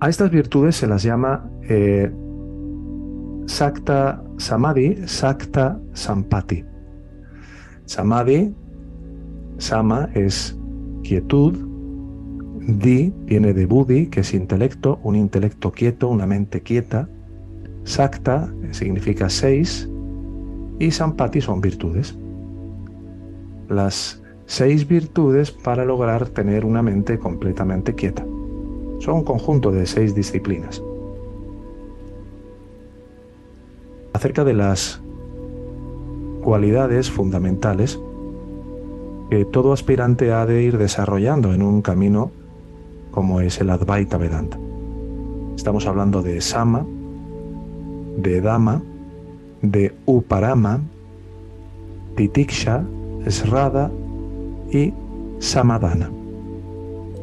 A estas virtudes se las llama eh, Sakta Samadhi, Sakta Sampati. Samadhi, Sama es quietud, Di viene de Buddhi, que es intelecto, un intelecto quieto, una mente quieta. Sakta significa seis y Sampati son virtudes. Las seis virtudes para lograr tener una mente completamente quieta. Son un conjunto de seis disciplinas. Acerca de las cualidades fundamentales que todo aspirante ha de ir desarrollando en un camino como es el Advaita Vedanta. Estamos hablando de Sama, de Dama, de Uparama, Titiksha, Srada y Samadana.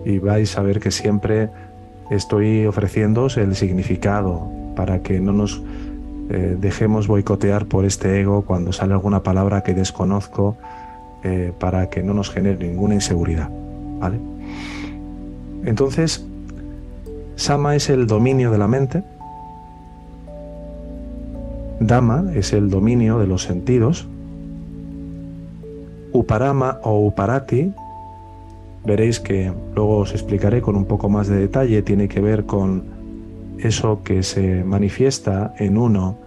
Y vais a ver que siempre estoy ofreciéndoos el significado para que no nos eh, dejemos boicotear por este ego cuando sale alguna palabra que desconozco eh, para que no nos genere ninguna inseguridad. ¿vale? Entonces, Sama es el dominio de la mente, Dama es el dominio de los sentidos, Uparama o Uparati veréis que luego os explicaré con un poco más de detalle, tiene que ver con eso que se manifiesta en uno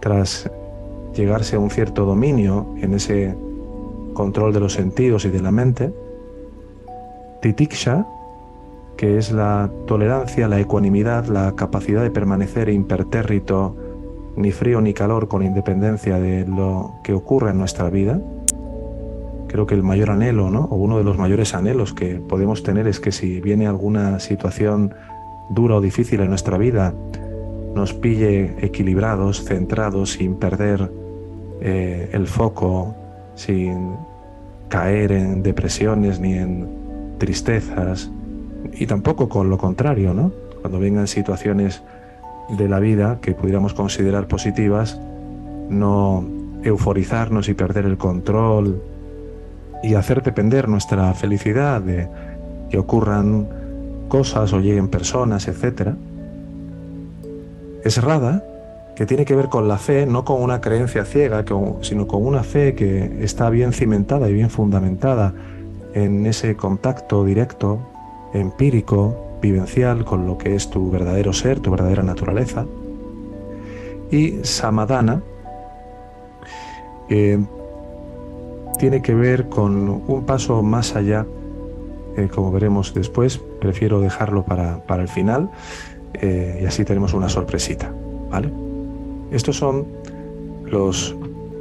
tras llegarse a un cierto dominio en ese control de los sentidos y de la mente. Titiksha, que es la tolerancia, la ecuanimidad, la capacidad de permanecer impertérrito, ni frío ni calor, con independencia de lo que ocurre en nuestra vida creo que el mayor anhelo, ¿no? o uno de los mayores anhelos que podemos tener es que si viene alguna situación dura o difícil en nuestra vida, nos pille equilibrados, centrados, sin perder eh, el foco, sin caer en depresiones ni en tristezas, y tampoco con lo contrario, ¿no? Cuando vengan situaciones de la vida que pudiéramos considerar positivas, no euforizarnos y perder el control, y hacer depender nuestra felicidad de que ocurran cosas o lleguen personas, etc. Es Rada, que tiene que ver con la fe, no con una creencia ciega, sino con una fe que está bien cimentada y bien fundamentada en ese contacto directo, empírico, vivencial con lo que es tu verdadero ser, tu verdadera naturaleza. Y Samadana, que tiene que ver con un paso más allá, eh, como veremos después, prefiero dejarlo para, el final eh, y así tenemos una sorpresita. ¿vale? Estos son los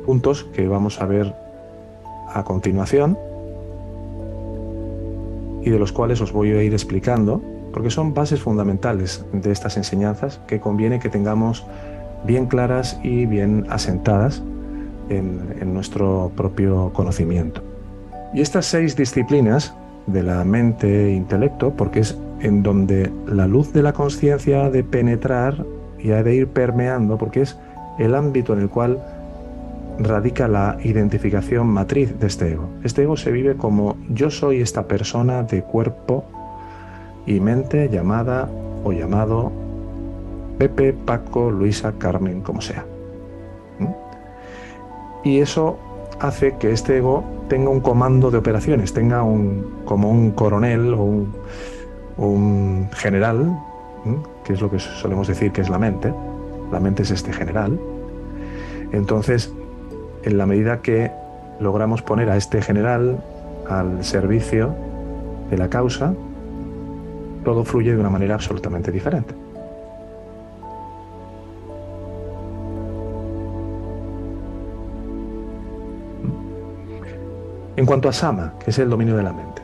puntos que vamos a ver a continuación y de los cuales os voy a ir explicando, porque son bases fundamentales de estas enseñanzas que conviene que tengamos bien claras y bien asentadas en, nuestro propio conocimiento. Y estas seis disciplinas de la mente e intelecto, porque es en donde la luz de la conciencia ha de penetrar y ha de ir permeando, porque es el ámbito en el cual radica la identificación matriz de este ego. Este ego se vive como yo soy esta persona de cuerpo y mente llamada o llamado Pepe, Paco, Luisa, Carmen, como sea y eso hace que este ego tenga un comando de operaciones, tenga un, como un coronel o un, general, que es lo que solemos decir que es la mente. La mente es este general. Entonces, en la medida que logramos poner a este general al servicio de la causa, todo fluye de una manera absolutamente diferente. En cuanto a Sama, que es el dominio de la mente,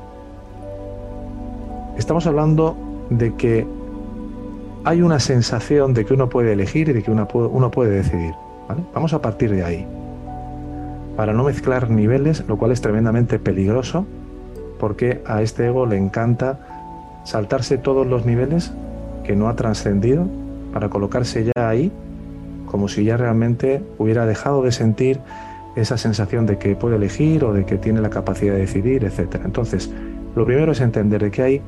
estamos hablando de que hay una sensación de que uno puede elegir y de que uno puede, decidir. Vamos a partir de ahí. Para no mezclar niveles, lo cual es tremendamente peligroso, porque a este ego le encanta saltarse todos los niveles que no ha trascendido para colocarse ya ahí, como si ya realmente hubiera dejado de sentir esa sensación de que puede elegir o de que tiene la capacidad de decidir, etc. Entonces, lo primero es entender que hay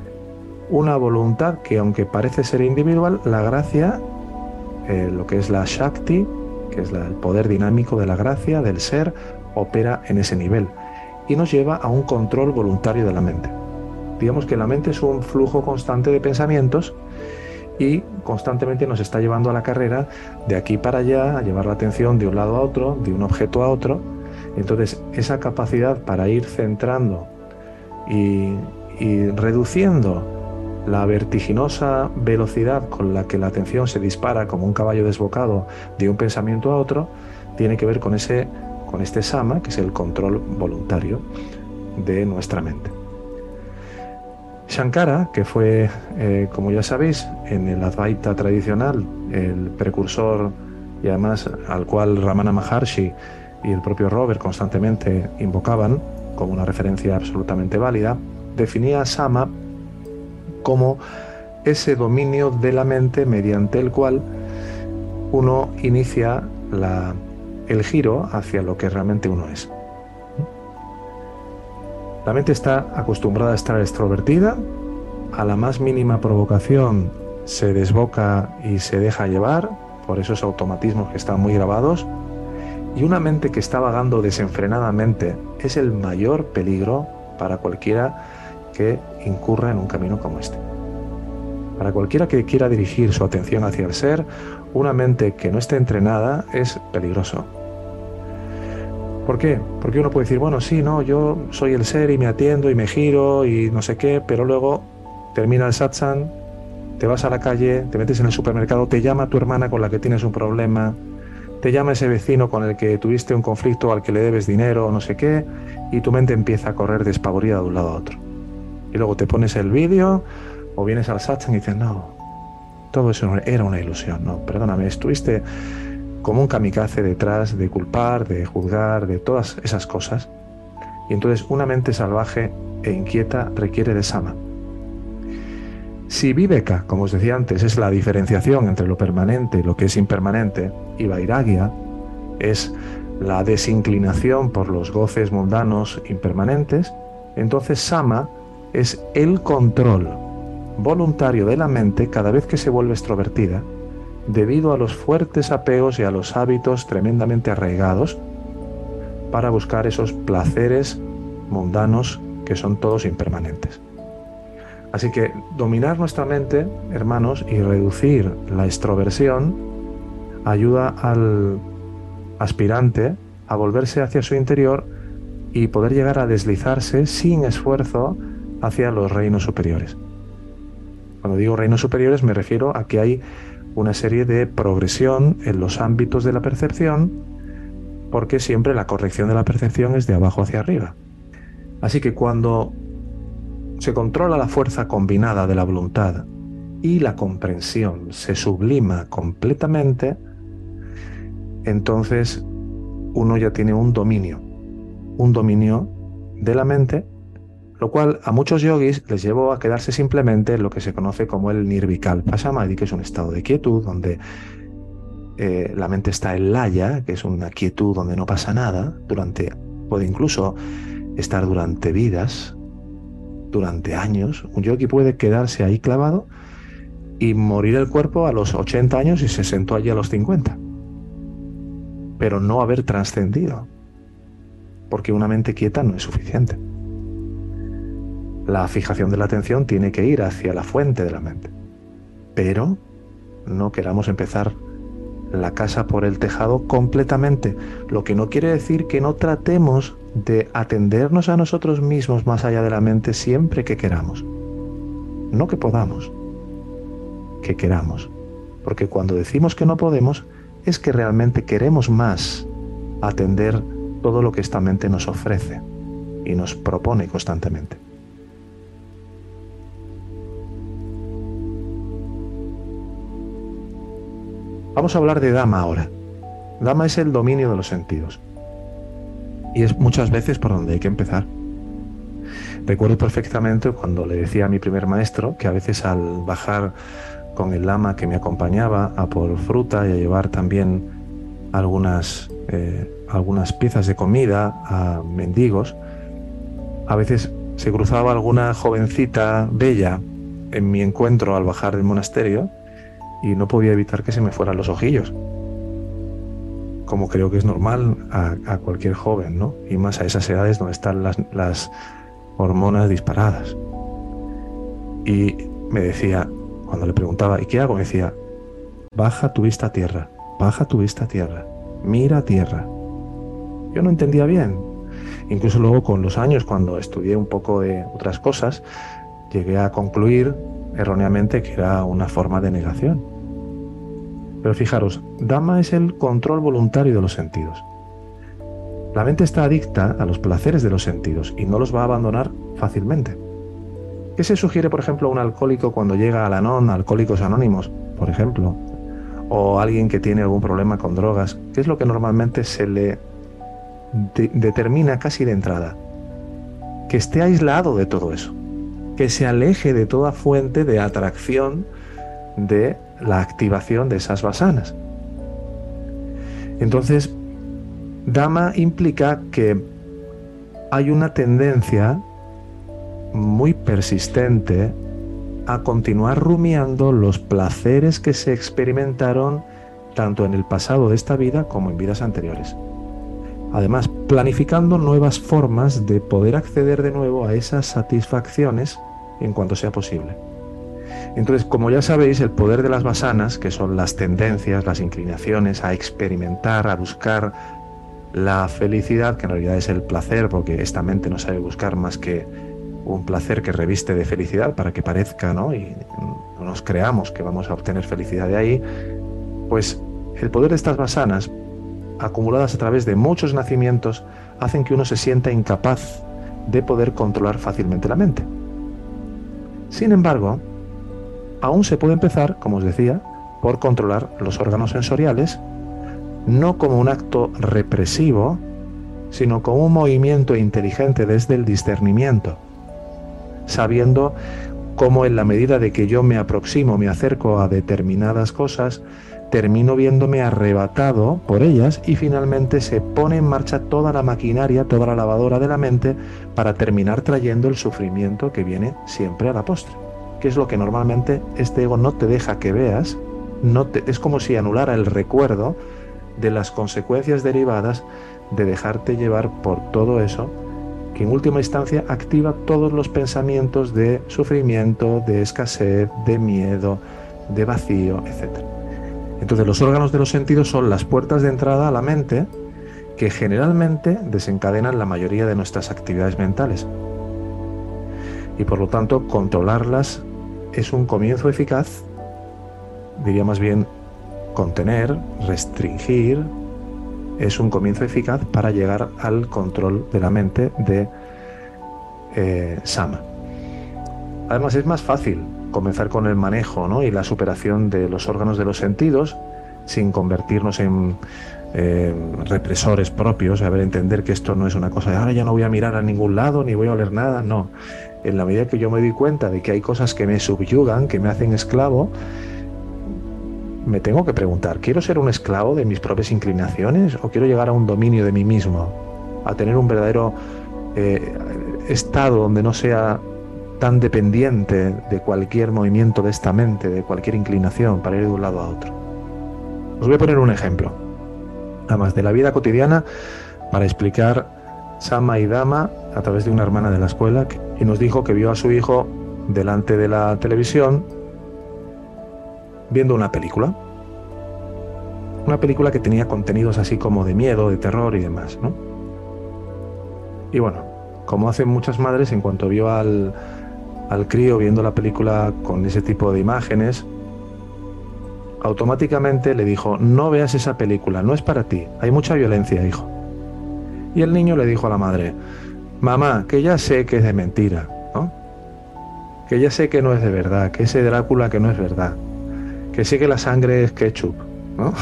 una voluntad que aunque parece ser individual, la gracia, eh, lo que es la Shakti, que es el poder dinámico de la gracia, del ser, opera en ese nivel y nos lleva a un control voluntario de la mente. Digamos que la mente es un flujo constante de pensamientos y constantemente nos está llevando a la carrera de aquí para allá, a llevar la atención de un lado a otro, de un objeto a otro. Entonces, esa capacidad para ir centrando y, reduciendo la vertiginosa velocidad con la que la atención se dispara como un caballo desbocado de un pensamiento a otro, tiene que ver con, ese, con este sama, que es el control voluntario de nuestra mente. Shankara, que fue, eh, como ya sabéis, en el Advaita tradicional, el precursor y además al cual Ramana Maharshi y el propio Robert constantemente invocaban como una referencia absolutamente válida, definía Sama como ese dominio de la mente mediante el cual uno inicia el giro hacia lo que realmente uno es. La mente está acostumbrada a estar extrovertida, a la más mínima provocación se desboca y se deja llevar por esos automatismos que están muy grabados, y una mente que está vagando desenfrenadamente es el mayor peligro para cualquiera que incurra en un camino como este. Para cualquiera que quiera dirigir su atención hacia el ser, una mente que no esté entrenada es peligroso. ¿Por qué? Porque uno puede decir, bueno, sí, no, yo soy el ser y me atiendo y me giro y no sé qué, pero luego termina el satsang, te vas a la calle, te metes en el supermercado, te llama tu hermana con la que tienes un problema, te llama ese vecino con el que tuviste un conflicto al que le debes dinero o no sé qué, y tu mente empieza a correr despavorida de un lado a otro y luego te pones el vídeo o vienes al satsang y dices, no, todo eso era una ilusión, no, perdóname, estuviste como un kamikaze detrás de culpar, de juzgar, de todas esas cosas. Y entonces una mente salvaje e inquieta requiere de sama. Si Viveka, como os decía antes, es la diferenciación entre lo permanente y lo que es impermanente, y Vairagya es la desinclinación por los goces mundanos impermanentes, entonces Sama es el control voluntario de la mente cada vez que se vuelve extrovertida debido a los fuertes apegos y a los hábitos tremendamente arraigados para buscar esos placeres mundanos que son todos impermanentes. Así que dominar nuestra mente, hermanos, y reducir la extroversión ayuda al aspirante a volverse hacia su interior y poder llegar a deslizarse sin esfuerzo hacia los reinos superiores. Cuando digo reinos superiores me refiero a que hay una serie de progresión en los ámbitos de la percepción, porque siempre la corrección de la percepción es de abajo hacia arriba. Así que cuando se controla la fuerza combinada de la voluntad y la comprensión se sublima completamente, entonces uno ya tiene un dominio, un dominio de la mente lo cual a muchos yogis les llevó a quedarse simplemente en lo que se conoce como el nirvikalpa samadhi, que es un estado de quietud donde eh, la mente está en laya, que es una quietud donde no pasa nada, durante, puede incluso estar durante vidas, durante años. Un yogi puede quedarse ahí clavado y morir el cuerpo a los 80 años y se sentó allí a los 50. Pero no haber trascendido, porque una mente quieta no es suficiente la fijación de la atención tiene que ir hacia la fuente de la mente. Pero no queramos empezar la casa por el tejado completamente, lo que no quiere decir que no tratemos de atendernos a nosotros mismos más allá de la mente siempre que queramos. No que podamos, que queramos. Porque cuando decimos que no podemos, es que realmente queremos más atender todo lo que esta mente nos ofrece y nos propone constantemente. Vamos a hablar de Dama ahora. Dama es el dominio de los sentidos. Y es muchas veces por donde hay que empezar. Recuerdo perfectamente cuando le decía a mi primer maestro que a veces al bajar con el lama que me acompañaba a por fruta y a llevar también algunas, eh, algunas piezas de comida a mendigos, a veces se cruzaba alguna jovencita bella en mi encuentro al bajar del monasterio y no podía evitar que se me fueran los ojillos. Como creo que es normal a, cualquier joven, ¿no? Y más a esas edades donde están las, las hormonas disparadas. Y me decía, cuando le preguntaba, ¿y qué hago? Me decía, baja tu vista a tierra, baja tu vista a tierra, mira a tierra. Yo no entendía bien. Incluso luego con los años, cuando estudié un poco de otras cosas, llegué a concluir erróneamente que era una forma de negación. Pero fijaros, Dama es el control voluntario de los sentidos. La mente está adicta a los placeres de los sentidos y no los va a abandonar fácilmente. ¿Qué se sugiere, por ejemplo, a un alcohólico cuando llega a la alcohólicos anónimos, por ejemplo? O alguien que tiene algún problema con drogas. ¿Qué es lo que normalmente se le determina casi de entrada? Que esté aislado de todo eso. Que se aleje de toda fuente de atracción de la activación de esas basanas. Entonces, Dama implica que hay una tendencia muy persistente a continuar rumiando los placeres que se experimentaron tanto en el pasado de esta vida como en vidas anteriores. Además, planificando nuevas formas de poder acceder de nuevo a esas satisfacciones en cuanto sea posible. Entonces, como ya sabéis, el poder de las basanas, que son las tendencias, las inclinaciones a experimentar, a buscar la felicidad, que en realidad es el placer, porque esta mente no sabe buscar más que un placer que reviste de felicidad para que parezca, ¿no? Y nos creamos que vamos a obtener felicidad de ahí, pues el poder de estas basanas, acumuladas a través de muchos nacimientos, hacen que uno se sienta incapaz de poder controlar fácilmente la mente. Sin embargo, aún se puede empezar, como os decía, por controlar los órganos sensoriales, no como un acto represivo, sino como un movimiento inteligente desde el discernimiento sabiendo cómo en la medida de que yo me aproximo, me acerco a determinadas cosas, termino viéndome arrebatado por ellas y finalmente se pone en marcha toda la maquinaria, toda la lavadora de la mente para terminar trayendo el sufrimiento que viene siempre a la postre, que es lo que normalmente este ego no te deja que veas, no te, es como si anulara el recuerdo de las consecuencias derivadas de dejarte llevar por todo eso que en última instancia activa todos los pensamientos de sufrimiento, de escasez, de miedo, de vacío, etc. Entonces los órganos de los sentidos son las puertas de entrada a la mente que generalmente desencadenan la mayoría de nuestras actividades mentales. Y por lo tanto controlarlas es un comienzo eficaz, diría más bien contener, restringir, es un comienzo eficaz para llegar al control de la mente de eh, Sama. Además es más fácil comenzar con el manejo ¿no? y la superación de los órganos de los sentidos sin convertirnos en represores propios, a ver, entender que esto no es una cosa de ahora ya no voy a mirar a ningún lado ni voy a oler nada, no. En la medida que yo me doy cuenta de que hay cosas que me subyugan, que me hacen esclavo, me tengo que preguntar, ¿quiero ser un esclavo de mis propias inclinaciones o quiero llegar a un dominio de mí mismo? A tener un verdadero eh, estado donde no sea tan dependiente de cualquier movimiento de esta mente, de cualquier inclinación para ir de un lado a otro. Os voy a poner un ejemplo, además de la vida cotidiana, para explicar Sama y Dama a través de una hermana de la escuela que nos dijo que vio a su hijo delante de la televisión viendo una película. Una película que tenía contenidos así como de miedo, de terror y demás, ¿no? Y bueno, como hacen muchas madres, en cuanto vio al, al crío viendo la película con ese tipo de imágenes, automáticamente le dijo, no veas esa película, no es para ti, hay mucha violencia, hijo. Y el niño le dijo a la madre, mamá, que ya sé que es de mentira, ¿no? Que ya sé que no es de verdad, que ese Drácula que no es verdad que sí que la sangre es ketchup, ¿no?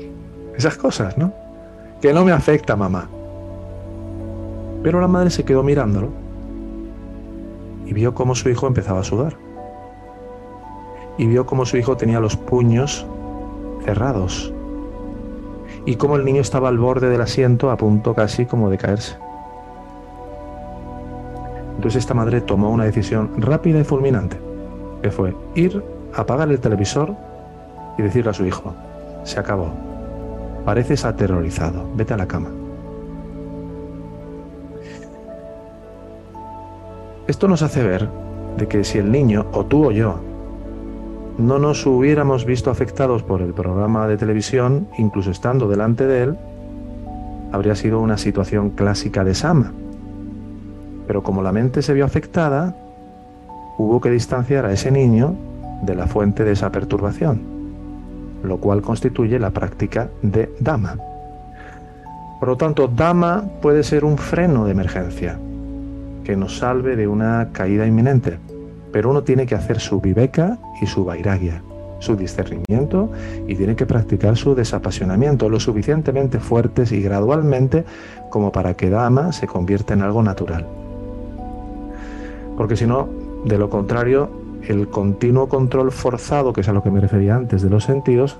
Esas cosas, ¿no? Que no me afecta, mamá. Pero la madre se quedó mirándolo y vio cómo su hijo empezaba a sudar. Y vio cómo su hijo tenía los puños cerrados. Y cómo el niño estaba al borde del asiento a punto casi como de caerse. Entonces esta madre tomó una decisión rápida y fulminante, que fue ir, apagar el televisor y decirle a su hijo, se acabó, pareces aterrorizado, vete a la cama. Esto nos hace ver de que si el niño, o tú o yo, no nos hubiéramos visto afectados por el programa de televisión, incluso estando delante de él, habría sido una situación clásica de Sama. Pero como la mente se vio afectada, hubo que distanciar a ese niño de la fuente de esa perturbación, lo cual constituye la práctica de Dama. Por lo tanto, Dama puede ser un freno de emergencia, que nos salve de una caída inminente. Pero uno tiene que hacer su viveka y su vairagya, su discernimiento y tiene que practicar su desapasionamiento lo suficientemente fuertes y gradualmente como para que Dhamma se convierta en algo natural. Porque si no, de lo contrario, el continuo control forzado, que es a lo que me refería antes de los sentidos,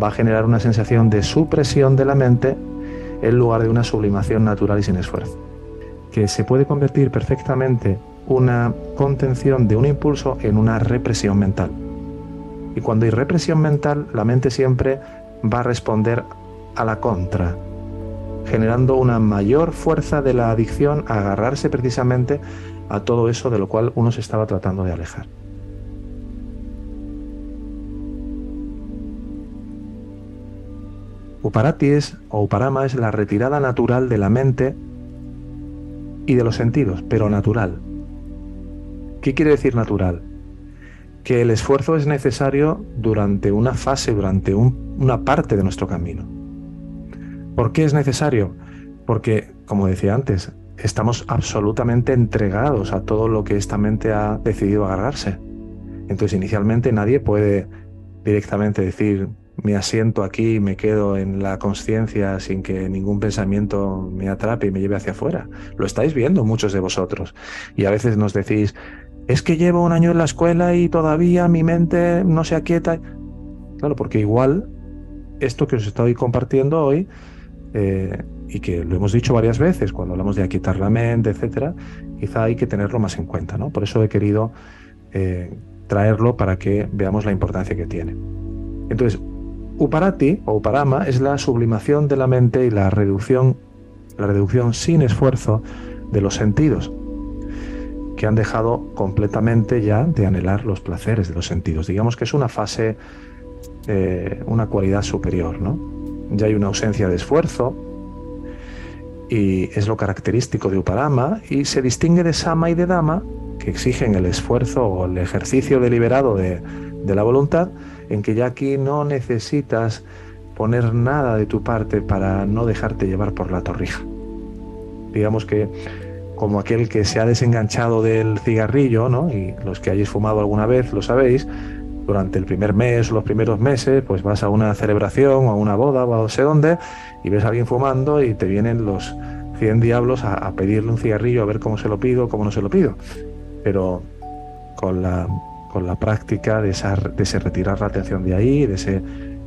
va a generar una sensación de supresión de la mente en lugar de una sublimación natural y sin esfuerzo que se puede convertir perfectamente una contención de un impulso en una represión mental. Y cuando hay represión mental, la mente siempre va a responder a la contra, generando una mayor fuerza de la adicción a agarrarse precisamente a todo eso de lo cual uno se estaba tratando de alejar. Uparati es, o Uparama es la retirada natural de la mente y de los sentidos, pero natural. ¿Qué quiere decir natural? Que el esfuerzo es necesario durante una fase, durante una parte de nuestro camino. ¿Por qué es necesario? Porque, como decía antes, estamos absolutamente entregados a todo lo que esta mente ha decidido agarrarse. Entonces, inicialmente nadie puede directamente decir, me asiento aquí y me quedo en la conciencia sin que ningún pensamiento me atrape y me lleve hacia afuera. Lo estáis viendo muchos de vosotros. Y a veces nos decís, es que llevo un año en la escuela y todavía mi mente no se aquieta. Claro, porque igual esto que os estoy compartiendo hoy, eh, y que lo hemos dicho varias veces cuando hablamos de aquietar la mente, etcétera, quizá hay que tenerlo más en cuenta, ¿no? Por eso he querido eh, traerlo para que veamos la importancia que tiene. Entonces, Uparati o Uparama es la sublimación de la mente y la reducción, la reducción sin esfuerzo de los sentidos, que han dejado completamente ya de anhelar los placeres de los sentidos. Digamos que es una fase, eh, una cualidad superior, ¿no? Ya hay una ausencia de esfuerzo y es lo característico de Uparama y se distingue de Sama y de Dama, que exigen el esfuerzo o el ejercicio deliberado de, de la voluntad, en que ya aquí no necesitas poner nada de tu parte para no dejarte llevar por la torrija. Digamos que como aquel que se ha desenganchado del cigarrillo, ¿no? Y los que hayáis fumado alguna vez lo sabéis, durante el primer mes o los primeros meses, pues vas a una celebración o a una boda o a no sé dónde y ves a alguien fumando y te vienen los 100 diablos a, a pedirle un cigarrillo a ver cómo se lo pido, cómo no se lo pido. Pero con la con la práctica de, ese retirar la atención de ahí, de esa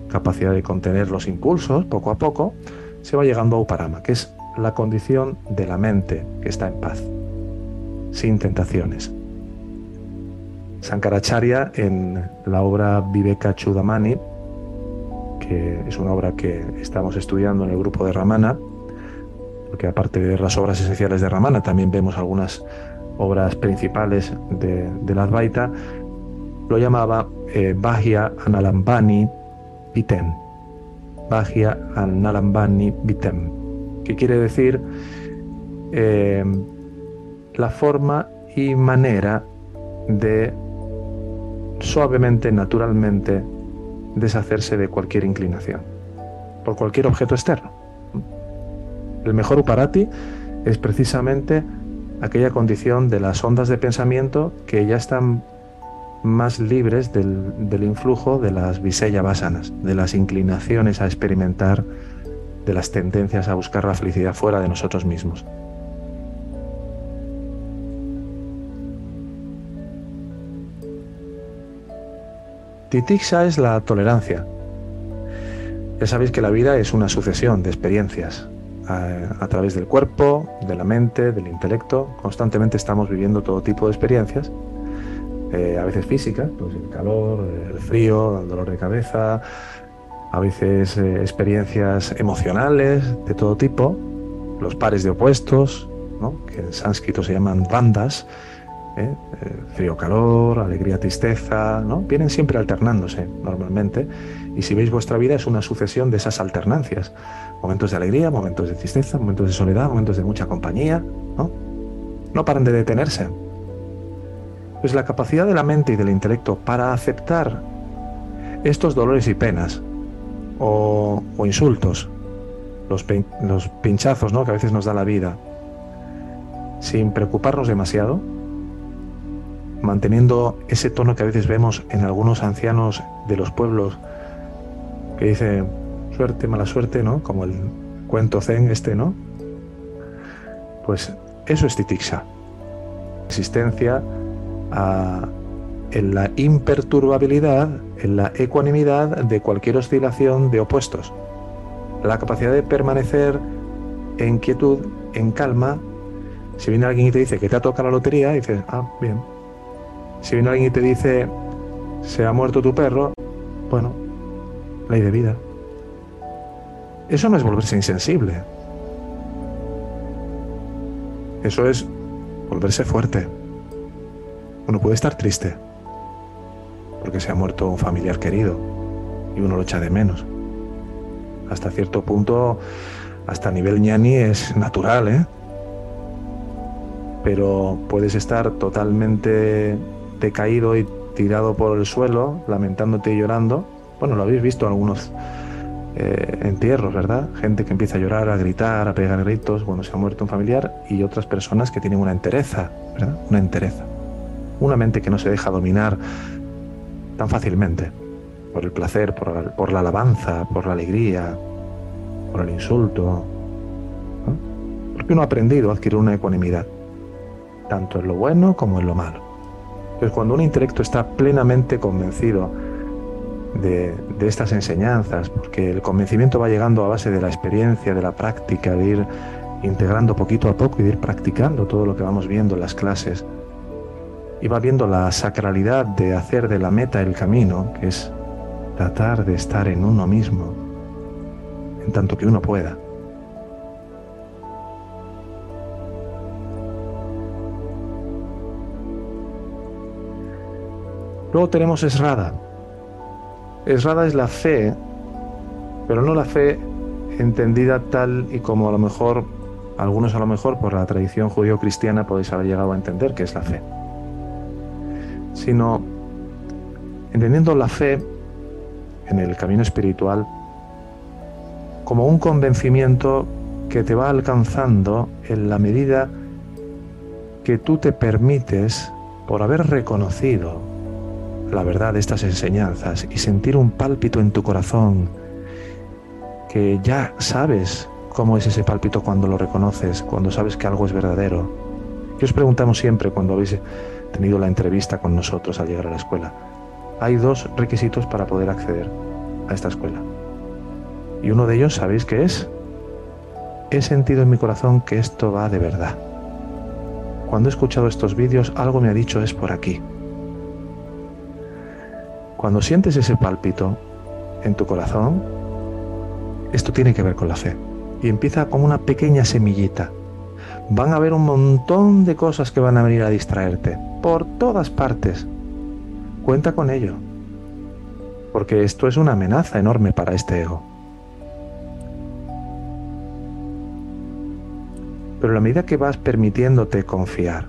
capacidad de contener los impulsos, poco a poco, se va llegando a Uparama, que es la condición de la mente que está en paz, sin tentaciones. Sankaracharya en la obra Viveka Chudamani, que es una obra que estamos estudiando en el grupo de Ramana, porque aparte de las obras esenciales de Ramana, también vemos algunas obras principales de, de la Advaita, lo llamaba eh, Analambani Vitem. Bahia Analambani Vitem, que quiere decir eh, la forma y manera de suavemente, naturalmente, deshacerse de cualquier inclinación, por cualquier objeto externo. El mejor uparati es precisamente aquella condición de las ondas de pensamiento que ya están más libres del, influjo de las visella basanas, de las inclinaciones a experimentar, de las tendencias a buscar la felicidad fuera de nosotros mismos. Titixa es la tolerancia. Ya sabéis que la vida es una sucesión de experiencias, a, través del cuerpo, de la mente, del intelecto. Constantemente estamos viviendo todo tipo de experiencias, eh, a veces físicas, pues el calor, el frío, el dolor de cabeza, a veces eh, experiencias emocionales de todo tipo, los pares de opuestos, que en sánscrito se llaman bandas, ¿eh? frío, calor, alegría, tristeza, ¿no? vienen siempre alternándose normalmente. Y si veis vuestra vida es una sucesión de esas alternancias. Momentos de alegría, momentos de tristeza, momentos de soledad, momentos de mucha compañía, ¿no? No paran de detenerse. Pues la capacidad de la mente y del intelecto para aceptar estos dolores y penas o, insultos, los, pinchazos ¿no? que a veces nos da la vida, sin preocuparnos demasiado, manteniendo ese tono que a veces vemos en algunos ancianos de los pueblos que dice suerte, mala suerte, ¿no? Como el cuento zen este, ¿no? Pues eso es titixa. Existencia en la imperturbabilidad, en la ecuanimidad de cualquier oscilación de opuestos. La capacidad de permanecer en quietud, en calma. Si viene alguien y te dice que te ha tocado la lotería, dices, ah, bien. Si viene alguien y te dice, se ha muerto tu perro, bueno, ley de vida. Eso no es volverse insensible. Eso es volverse fuerte. Uno puede estar triste porque se ha muerto un familiar querido y uno lo echa de menos. Hasta cierto punto, hasta nivel ñani es natural, ¿eh? Pero puedes estar totalmente decaído y tirado por el suelo, lamentándote y llorando. Bueno, lo habéis visto algunos eh, entierros, ¿verdad? Gente que empieza a llorar, a gritar, a pegar gritos cuando se ha muerto un familiar y otras personas que tienen una entereza, ¿verdad? Una entereza. Una mente que no se deja dominar tan fácilmente por el placer, por la, alabanza, por la alegría, por el insulto. Porque uno ha aprendido a adquirir una ecuanimidad, tanto en lo bueno como en lo malo. Entonces, cuando un intelecto está plenamente convencido de, estas enseñanzas, porque el convencimiento va llegando a base de la experiencia, de la práctica, de ir integrando poquito a poco y de ir practicando todo lo que vamos viendo en las clases. Y va viendo la sacralidad de hacer de la meta el camino, que es tratar de estar en uno mismo, en tanto que uno pueda. Luego tenemos Esrada, Esrada es la fe, pero no la fe entendida tal y como a lo mejor, algunos a lo mejor por la tradición judío-cristiana podéis haber llegado a entender que es la fe, sino entendiendo la fe en el camino espiritual como un convencimiento que te va alcanzando en la medida que tú te permites, por haber reconocido la verdad de estas enseñanzas y sentir un pálpito en tu corazón, que ya sabes cómo es ese pálpito cuando lo reconoces, cuando sabes que algo es verdadero. ¿Qué os preguntamos siempre cuando habéis tenido la entrevista con nosotros al llegar a la escuela? Hay dos requisitos para poder acceder a esta escuela. Y uno de ellos, ¿sabéis qué es? He sentido en mi corazón que esto va de verdad. Cuando he escuchado estos vídeos, algo me ha dicho es por aquí. Cuando sientes ese pálpito en tu corazón, esto tiene que ver con la fe. Y empieza como una pequeña semillita. Van a haber un montón de cosas que van a venir a distraerte, por todas partes. Cuenta con ello. Porque esto es una amenaza enorme para este ego. Pero la medida que vas permitiéndote confiar,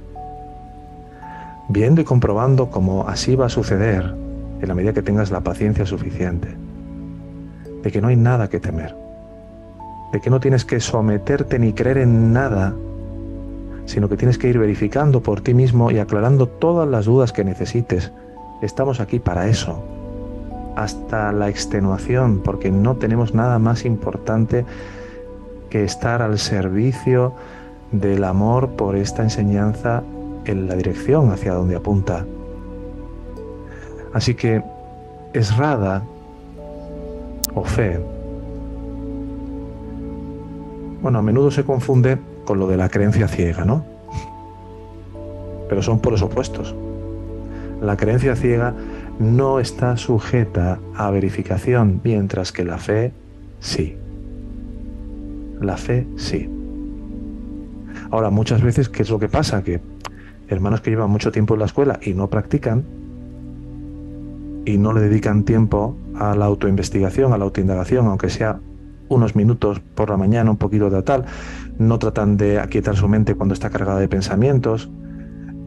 viendo y comprobando cómo así va a suceder, en la medida que tengas la paciencia suficiente, de que no hay nada que temer, de que no tienes que someterte ni creer en nada, sino que tienes que ir verificando por ti mismo y aclarando todas las dudas que necesites Estamos aquí para eso, hasta la extenuación, porque no tenemos nada más importante que estar al servicio del amor por esta enseñanza en la dirección hacia donde apunta. Así que es rada o fe. Bueno, a menudo se confunde con lo de la creencia ciega, ¿no? Pero son por los opuestos. La creencia ciega no está sujeta a verificación, mientras que la fe sí. La fe sí. Ahora, muchas veces, ¿qué es lo que pasa? Que hermanos que llevan mucho tiempo en la escuela y no practican, y no le dedican tiempo a la autoinvestigación, a la autoindagación, aunque sea unos minutos por la mañana, un poquito de tal, no tratan de aquietar su mente cuando está cargada de pensamientos,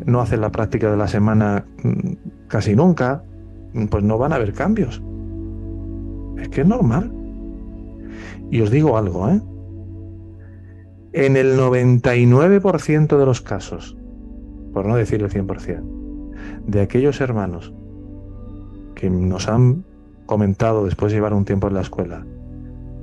no hacen la práctica de la semana mm, casi nunca, pues no van a haber cambios. Es que es normal. Y os digo algo, ¿eh? En el 99% de los casos, por no decir el 100%, de aquellos hermanos que nos han comentado después de llevar un tiempo en la escuela,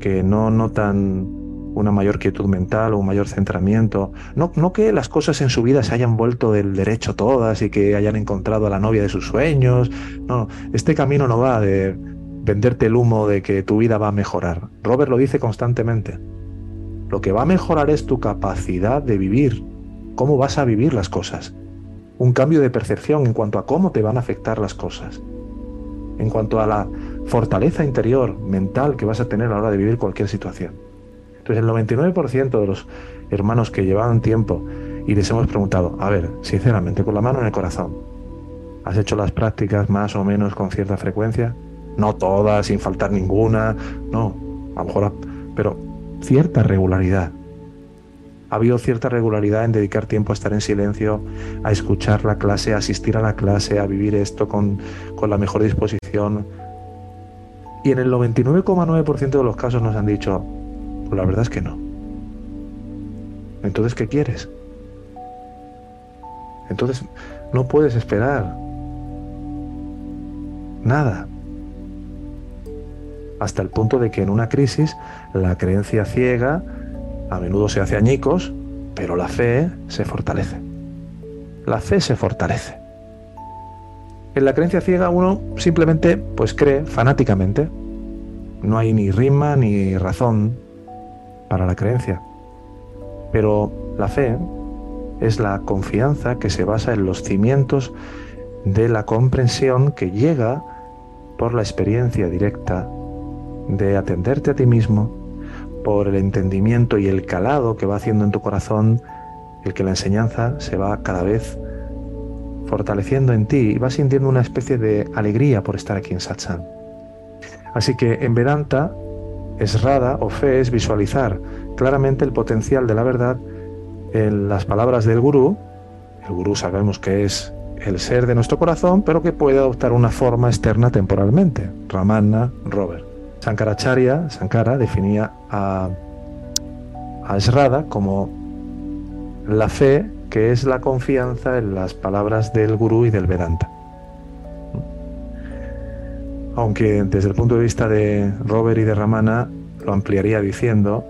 que no notan una mayor quietud mental o un mayor centramiento. No, que las cosas en su vida se hayan vuelto del derecho todas y que hayan encontrado a la novia de sus sueños. No, este camino no va de venderte el humo de que tu vida va a mejorar. Robert lo dice constantemente. Lo que va a mejorar es tu capacidad de vivir, cómo vas a vivir las cosas. Un cambio de percepción en cuanto a cómo te van a afectar las cosas. En cuanto a la fortaleza interior, mental que vas a tener a la hora de vivir cualquier situación. Entonces el 99% de los hermanos que llevaban tiempo y les hemos preguntado, a ver, sinceramente, con la mano en el corazón, ¿has hecho las prácticas más o menos con cierta frecuencia? No todas, sin faltar ninguna, no, a lo mejor, pero cierta regularidad. Ha habido cierta regularidad en dedicar tiempo a estar en silencio, a escuchar la clase, a asistir a la clase, a vivir esto con, con la mejor disposición, y en el 99,9% de los casos nos han dicho, pues la verdad es que no. Entonces, ¿qué quieres? Entonces, no puedes esperar nada. Hasta el punto de que en una crisis la creencia ciega a menudo se hace añicos, pero la fe se fortalece. La fe se fortalece. En la creencia ciega uno simplemente pues cree fanáticamente. No hay ni rima ni razón para la creencia. Pero la fe es la confianza que se basa en los cimientos de la comprensión que llega por la experiencia directa de atenderte a ti mismo, por el entendimiento y el calado que va haciendo en tu corazón el que la enseñanza se va cada vez fortaleciendo en ti y vas sintiendo una especie de alegría por estar aquí en Satsang. Así que en Vedanta, es rada o fe es visualizar claramente el potencial de la verdad en las palabras del gurú. El gurú sabemos que es el ser de nuestro corazón, pero que puede adoptar una forma externa temporalmente. Ramana, Robert. Sankaracharya, Sankara, definía a, a Srada como la fe que es la confianza en las palabras del gurú y del Vedanta. Aunque desde el punto de vista de Robert y de Ramana lo ampliaría diciendo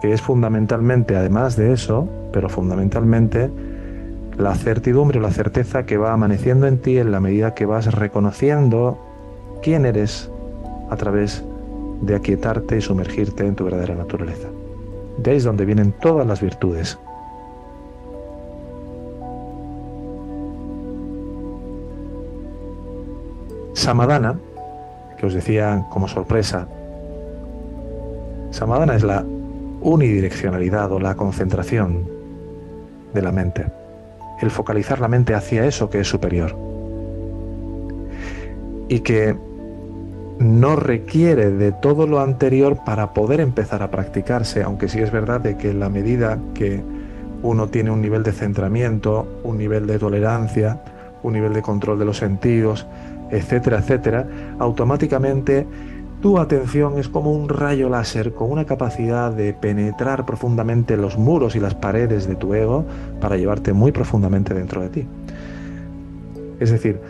que es fundamentalmente, además de eso, pero fundamentalmente, la certidumbre o la certeza que va amaneciendo en ti en la medida que vas reconociendo quién eres a través de aquietarte y sumergirte en tu verdadera naturaleza. De ahí es donde vienen todas las virtudes. Samadana, que os decía como sorpresa, Samadana es la unidireccionalidad o la concentración de la mente, el focalizar la mente hacia eso que es superior y que no requiere de todo lo anterior para poder empezar a practicarse, aunque sí es verdad de que en la medida que uno tiene un nivel de centramiento, un nivel de tolerancia, un nivel de control de los sentidos, etcétera, etcétera, automáticamente tu atención es como un rayo láser con una capacidad de penetrar profundamente los muros y las paredes de tu ego para llevarte muy profundamente dentro de ti. Es decir,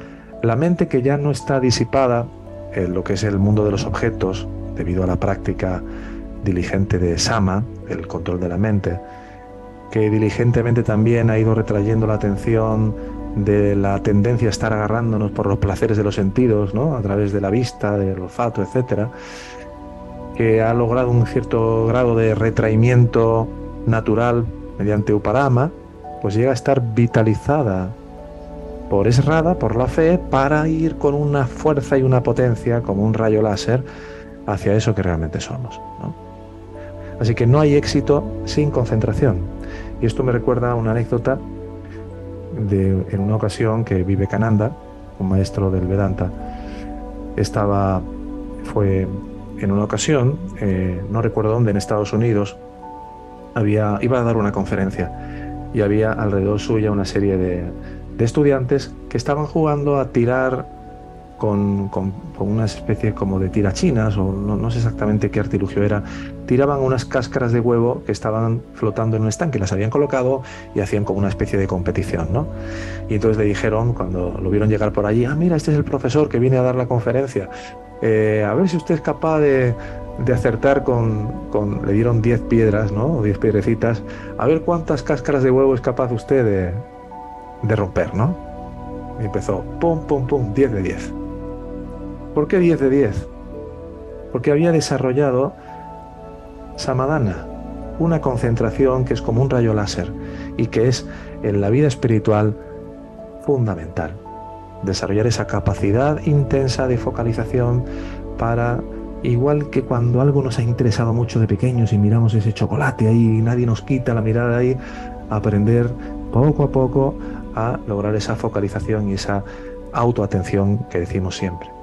La mente que ya no está disipada en lo que es el mundo de los objetos, debido a la práctica diligente de Sama, el control de la mente, que diligentemente también ha ido retrayendo la atención de la tendencia a estar agarrándonos por los placeres de los sentidos, ¿no? a través de la vista, del olfato, etcétera, que ha logrado un cierto grado de retraimiento natural mediante Upadama, pues llega a estar vitalizada por Esrada, por la fe, para ir con una fuerza y una potencia como un rayo láser hacia eso que realmente somos. Así que no hay éxito sin concentración. Y esto me recuerda a una anécdota en una ocasión que Vivekananda, un maestro del Vedanta, estaba, fue en una ocasión, eh, no recuerdo dónde, en Estados Unidos, había, iba a dar una conferencia y había alrededor suya una serie de, de estudiantes que estaban jugando a tirar con, con, una especie como de tirachinas, o no, sé exactamente qué artilugio era, tiraban unas cáscaras de huevo que estaban flotando en un estanque, las habían colocado y hacían como una especie de competición, ¿no? Y entonces le dijeron, cuando lo vieron llegar por allí, ah, mira, este es el profesor que viene a dar la conferencia, eh, a ver si usted es capaz de, de acertar con, con, le dieron 10 piedras, ¿no? O 10 piedrecitas, a ver cuántas cáscaras de huevo es capaz usted de, de romper, ¿no? Y empezó, pum, pum, pum, 10 de 10. ¿Por qué 10 de 10? Porque había desarrollado samadana, una concentración que es como un rayo láser y que es en la vida espiritual fundamental. Desarrollar esa capacidad intensa de focalización para, igual que cuando algo nos ha interesado mucho de pequeños y miramos ese chocolate ahí y nadie nos quita la mirada ahí, aprender poco a poco a lograr esa focalización y esa autoatención que decimos siempre.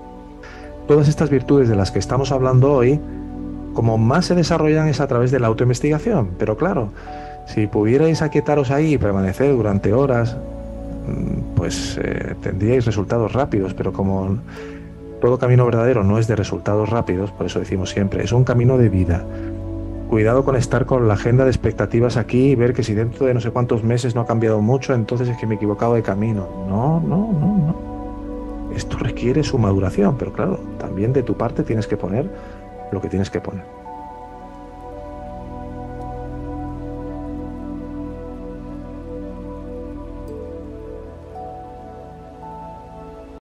Todas estas virtudes de las que estamos hablando hoy, como más se desarrollan es a través de la autoinvestigación, pero claro, si pudierais aquietaros ahí y permanecer durante horas, mm, pues eh, tendríais resultados rápidos, pero como todo camino verdadero no es de resultados rápidos, por eso decimos siempre, es un camino de vida, cuidado con estar con la agenda de expectativas aquí y ver que si dentro de no sé cuántos meses no ha cambiado mucho, entonces es que me he equivocado de camino. No, no, no, no. Esto requiere su maduración, pero claro, también de tu parte tienes que poner lo que tienes que poner.